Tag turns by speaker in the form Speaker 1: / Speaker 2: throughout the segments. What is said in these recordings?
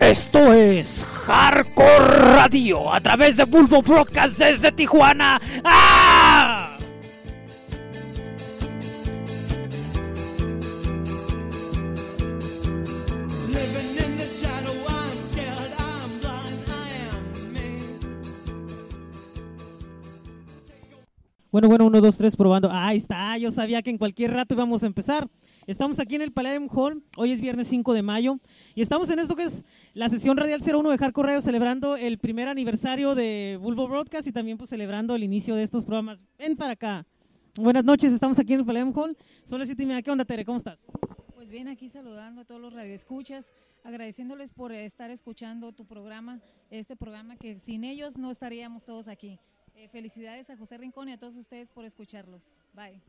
Speaker 1: Esto es Hardcore Radio a través de Bulbo Broadcast desde Tijuana. ¡Ah!
Speaker 2: Bueno, bueno, uno, dos, tres, probando. Ahí está, yo sabía que en cualquier rato íbamos a empezar. Estamos aquí en el Palladium Hall, hoy es viernes 5 de mayo, y estamos en esto que es la sesión radial 01 de Hardcore Radio, celebrando el primer aniversario de Bulbo Broadcast y también pues celebrando el inicio de estos programas. Ven para acá. Buenas noches, estamos aquí en el Palladium Hall. Son las siete y media. ¿Qué onda, Tere? ¿Cómo estás?
Speaker 3: Pues bien, aquí saludando a todos los radioescuchas, agradeciéndoles por estar escuchando tu programa, este programa que sin ellos no estaríamos todos aquí. Eh, felicidades a José Rincón y a todos ustedes por escucharlos. Bye.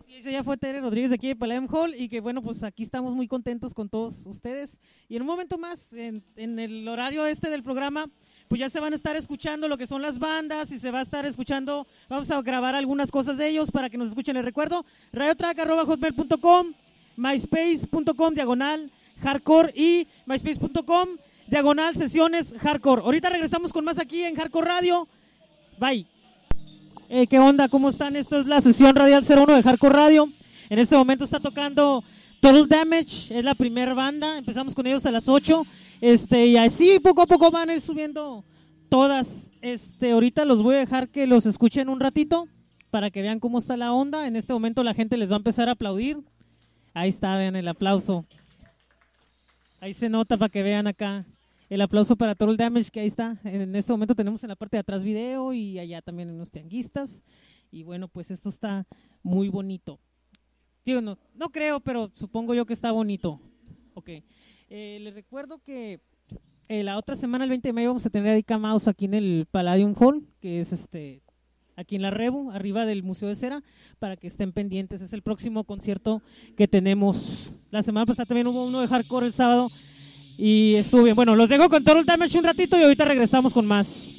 Speaker 2: Así es, ella fue Tere Rodríguez de aquí de Palladium Hall y que bueno, pues aquí estamos muy contentos con todos ustedes. Y en un momento más, en, en el horario este del programa, pues ya se van a estar escuchando lo que son las bandas y se va a estar escuchando, vamos a grabar algunas cosas de ellos para que nos escuchen. Les recuerdo, radiotrack.hotmail.com, myspace.com, diagonal, hardcore y myspace.com, diagonal, sesiones, hardcore. Ahorita regresamos con más aquí en Hardcore Radio. Bye. Eh, ¿Qué onda? ¿Cómo están? Esto es la sesión radial 01 de Hardcore Radio. En este momento está tocando Total Damage, es la primera banda. Empezamos con ellos a las 8. Este, y así poco a poco van a ir subiendo todas. Este, ahorita los voy a dejar que los escuchen un ratito para que vean cómo está la onda. En este momento la gente les va a empezar a aplaudir. Ahí está, vean el aplauso. Ahí se nota para que vean acá. El aplauso para Total Damage, que ahí está. En este momento tenemos en la parte de atrás video y allá también unos tianguistas. Y bueno, pues esto está muy bonito. Sí no, no creo, pero supongo yo que está bonito. Ok. Eh, les recuerdo que eh, la otra semana, el 20 de mayo, vamos a tener a Erika Mouse aquí en el Palladium Hall, que es este aquí en la Rebu, arriba del Museo de Cera, para que estén pendientes. Es el próximo concierto que tenemos. La semana pasada también hubo uno de hardcore el sábado y estuvo bien. Bueno, los dejo con Total Damage un ratito y ahorita regresamos con más.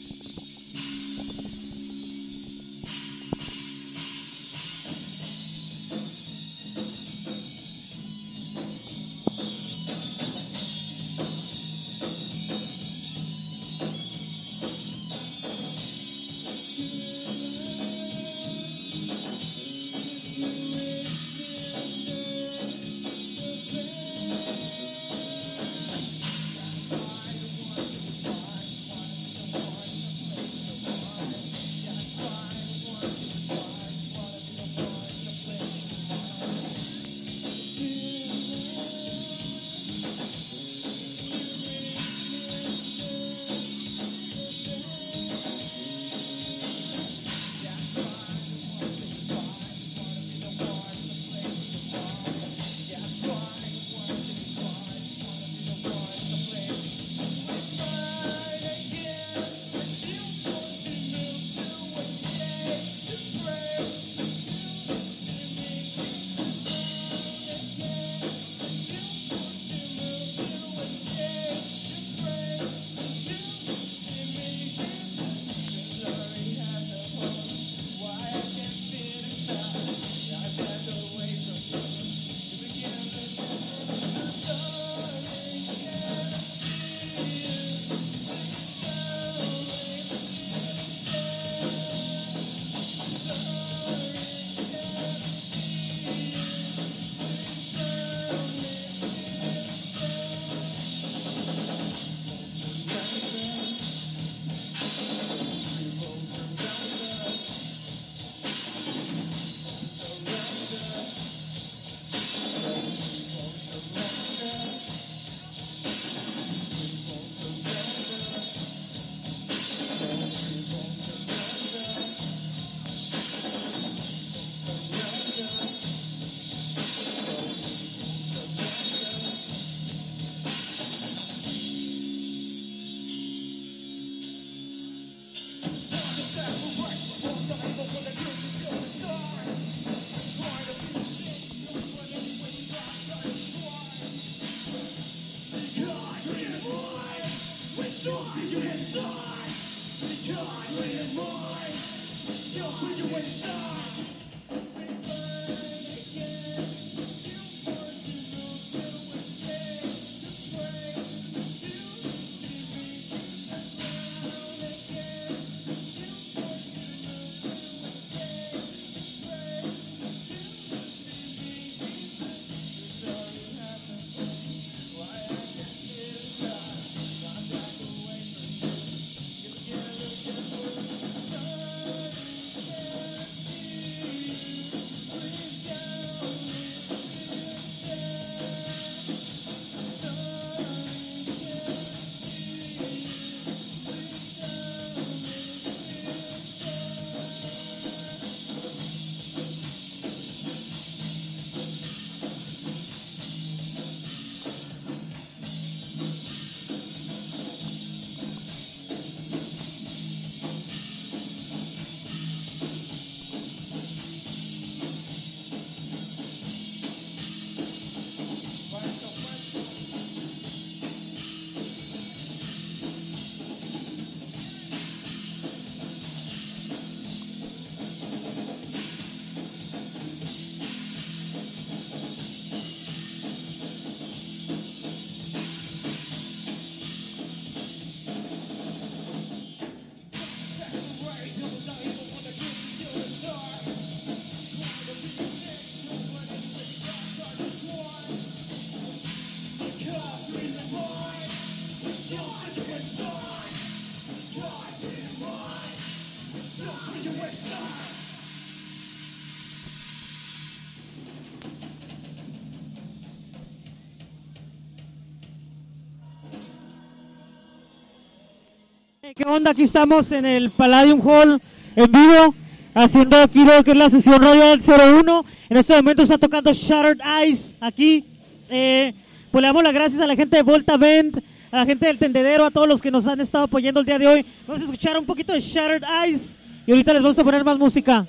Speaker 2: ¿Qué onda? Aquí estamos en el Palladium Hall en vivo, haciendo aquí lo que es la sesión radial 01. En este momento está tocando Shattered Eyes aquí. Eh, pues le damos las gracias a la gente de Volta Band, a la gente del Tendedero, a todos los que nos han estado apoyando el día de hoy. Vamos a escuchar un poquito de Shattered Eyes y ahorita les vamos a poner más música.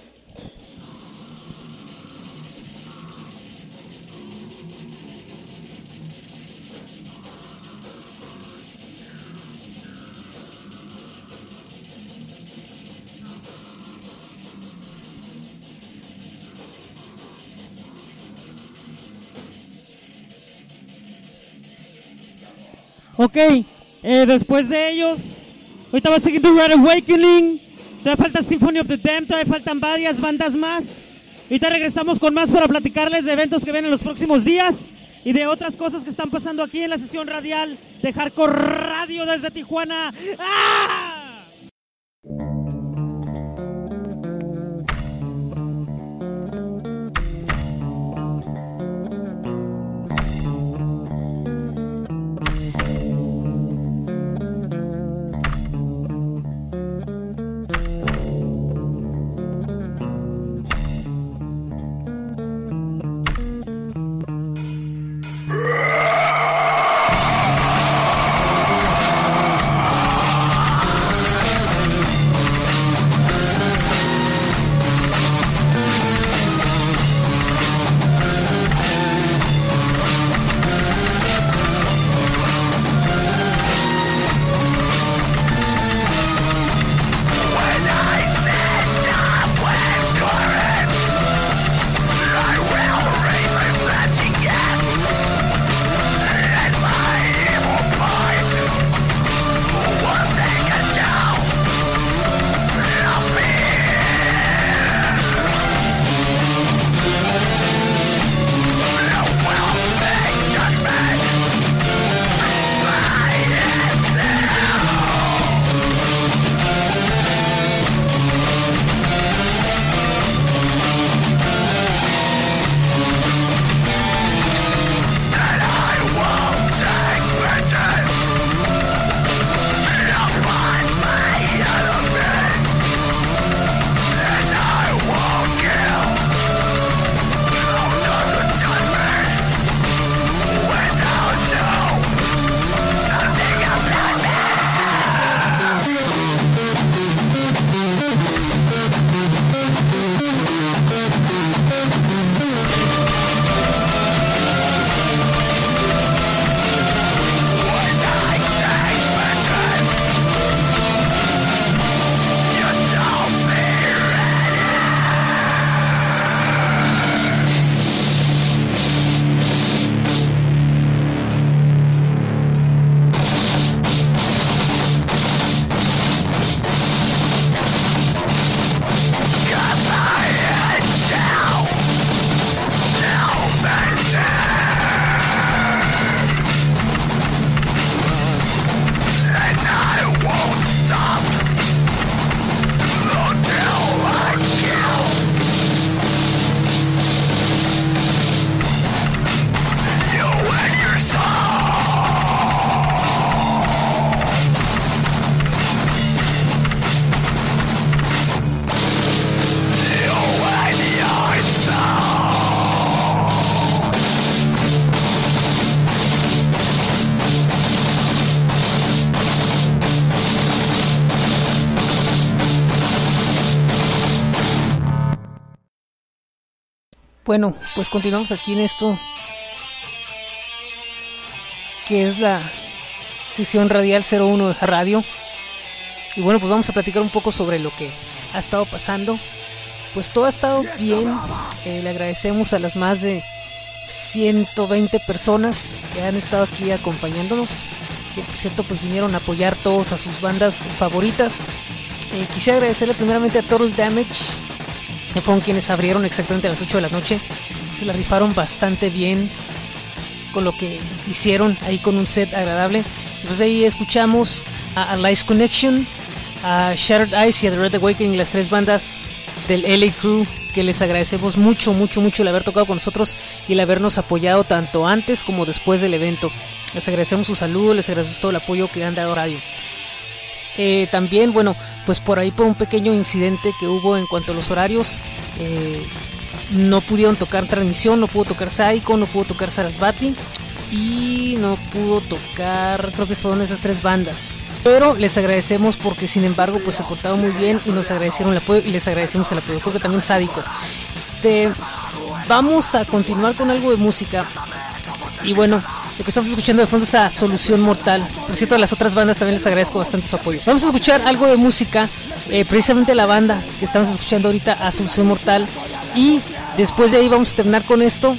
Speaker 2: Ok, eh, después de ellos, ahorita va a seguir The Red Awakening, todavía falta Symphony of the Damned, todavía faltan varias bandas más. Ahorita regresamos con más para platicarles de eventos que vienen los próximos días y de otras cosas que están pasando aquí en la sesión radial de Hardcore Radio desde Tijuana. ¡Ah!
Speaker 4: Bueno, pues continuamos aquí en esto que es la sesión radial 01 de radio. Y bueno, pues vamos a platicar un poco sobre lo que ha estado pasando. Pues todo ha estado bien. Eh, le agradecemos a las más de 120 personas que han estado aquí acompañándonos. Que por cierto, pues vinieron a apoyar todos a sus bandas favoritas. Eh, quisiera agradecerle primeramente a Total Damage, fueron quienes abrieron exactamente a las 8 de la noche. Se la rifaron bastante bien con lo que hicieron ahí con un set agradable. Entonces ahí escuchamos a, a Lice Connection, a Shattered Eyes y a The Red Awakening, las tres bandas del LA Crew, que les agradecemos mucho, mucho, mucho el haber tocado con nosotros y el habernos apoyado tanto antes como después del evento. Les agradecemos su saludo, les agradecemos todo el apoyo que han dado Radio. Eh, también, bueno, pues por ahí por un pequeño incidente que hubo en cuanto a los horarios, eh, no pudieron tocar transmisión, no pudo tocar Saiko, no pudo tocar Sarasvati y no pudo tocar, creo que fueron esas tres bandas. Pero les agradecemos porque sin embargo pues se portaron muy bien y nos agradecieron el apoyo y les agradecemos el apoyo. Creo que también sádico. Este, vamos a continuar con algo de música. Y bueno, lo que estamos escuchando de fondo es a Solución Mortal. Por cierto, a las otras bandas también les agradezco bastante su apoyo. Vamos a escuchar algo de música, eh, precisamente la banda que estamos escuchando ahorita, a Solución Mortal. Y después de ahí vamos a terminar con esto,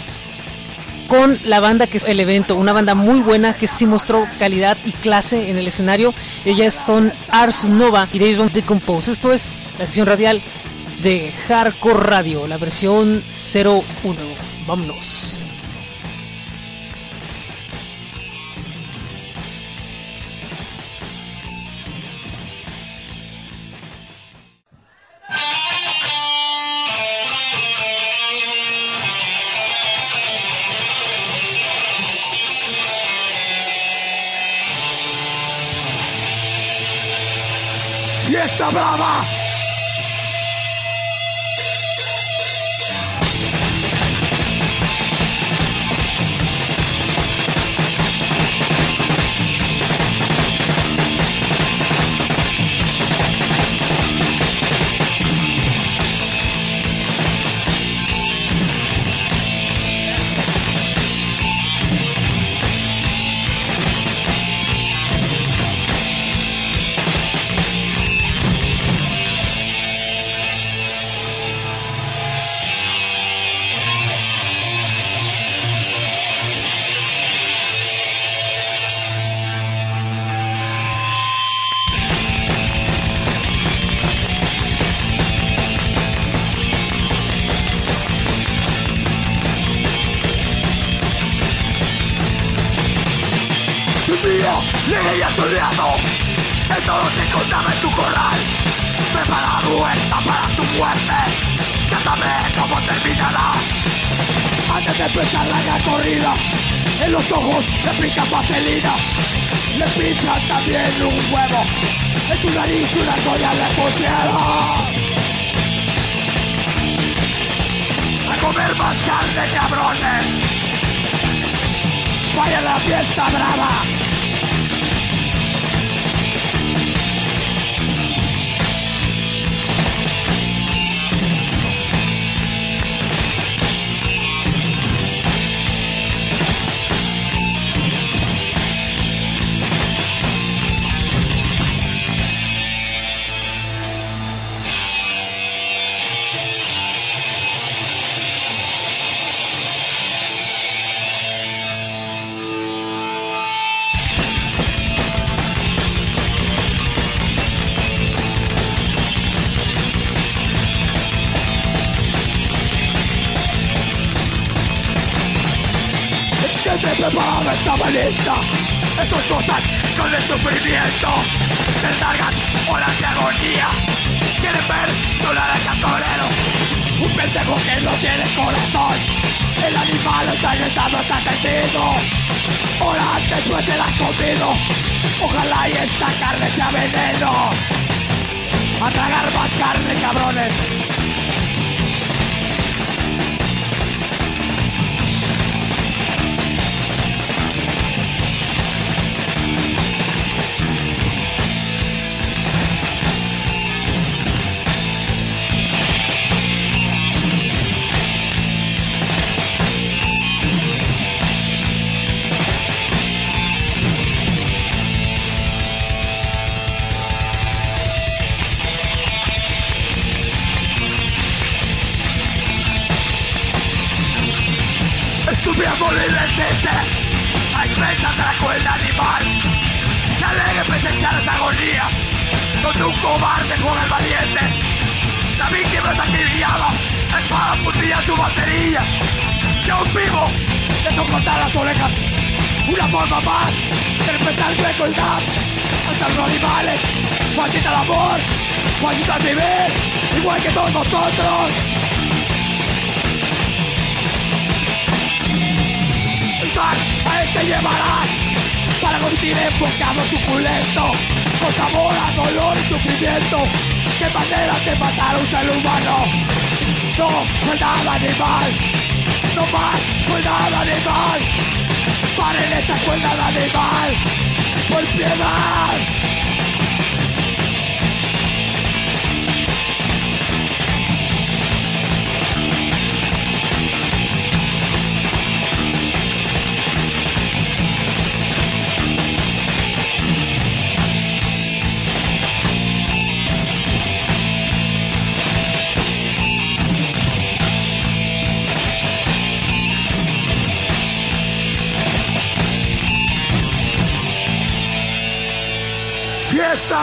Speaker 4: con la banda que es el evento, una banda muy buena que sí mostró calidad y clase en el escenario. Ellas son Ars Nova y ellos van Decompose. Esto es la sesión radial de Hardcore Radio, la versión 01. Vámonos.
Speaker 5: Muerte Ya sabes cómo terminará. Antes de empezar la corrida En los ojos le pica vaselina Le pinchan también un huevo. En tu nariz una joya le pusieron A comer más carne, cabrones. Vaya la fiesta brava lista Estas cosas con el sufrimiento. Te largan horas de agonía. Quieren ver solar al cantorero. Un pendejo que no tiene corazón. El animal está gritando está sentido Horas después te la has comido. Ojalá y esta carne sea veneno. A tragar más carne cabrones De respetar la crueldad Hasta los animales Maldita el amor Maldita el vivir Igual que todos nosotros Sal, a él te llevarás para convertir en bocado suculento con sabor a dolor y sufrimiento. Qué manera de matar a un ser humano. No, maldad animal. No más maldad animal. Paren esta crueldad animal. Por piedad.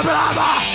Speaker 5: Fiesta brava.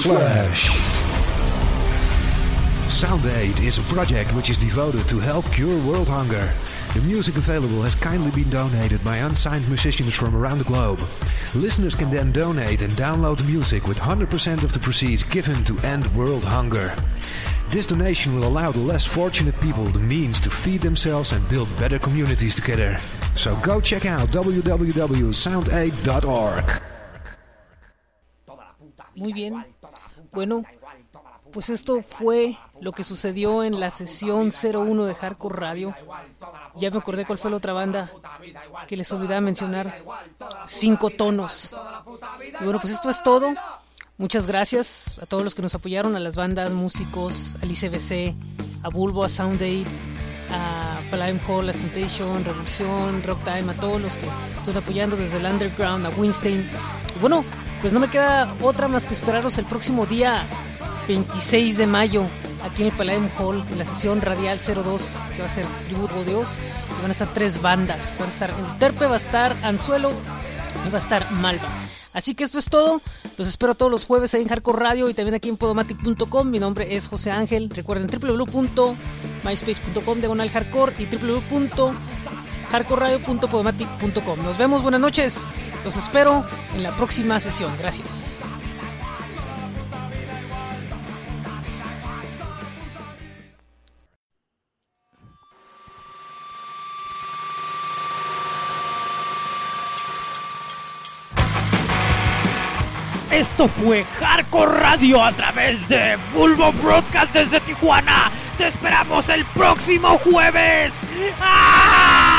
Speaker 6: Newsflash. Sound Aid is a project which is devoted to help cure world hunger. The music available has kindly been donated by unsigned musicians from around the globe. Listeners can then donate and download the music with 100% of the proceeds given to end world hunger. This donation will allow the less fortunate people the means to feed themselves and build better communities together. So go check out www.soundaid.org.
Speaker 4: Muy bien. Bueno, pues esto fue lo que sucedió en la sesión 01 de Hardcore Radio. Ya me acordé cuál fue la otra banda que les olvidaba mencionar. Cinco tonos. Y bueno, pues esto es todo. Muchas gracias a todos los que nos apoyaron, a las bandas, músicos, al ICBC, a Bulbo, a Sound Aid, a Palladium Hall, a Stentation, Revolución, Rock Time, a todos los que están apoyando desde el Underground, a Winstein. Y bueno, pues no me queda otra más que esperaros el próximo día 26 de mayo aquí en el Palladium Hall, en la sesión Radial 02, que va a ser Tributo Dios. Y van a estar tres bandas. Van a estar en Terpe, va a estar Anzuelo y va a estar Malva. Así que esto es todo. Los espero todos los jueves ahí en Hardcore Radio y también aquí en Podomatic.com. Mi nombre es José Ángel. Recuerden www.myspace.com diagonal hardcore y www.hardcoreradio.podomatic.com. Nos vemos, buenas noches. Los espero en la próxima sesión. Gracias.
Speaker 1: Esto fue Hardcore Radio a través de Bulbo Broadcast desde Tijuana. Te esperamos el próximo jueves. ¡Ah!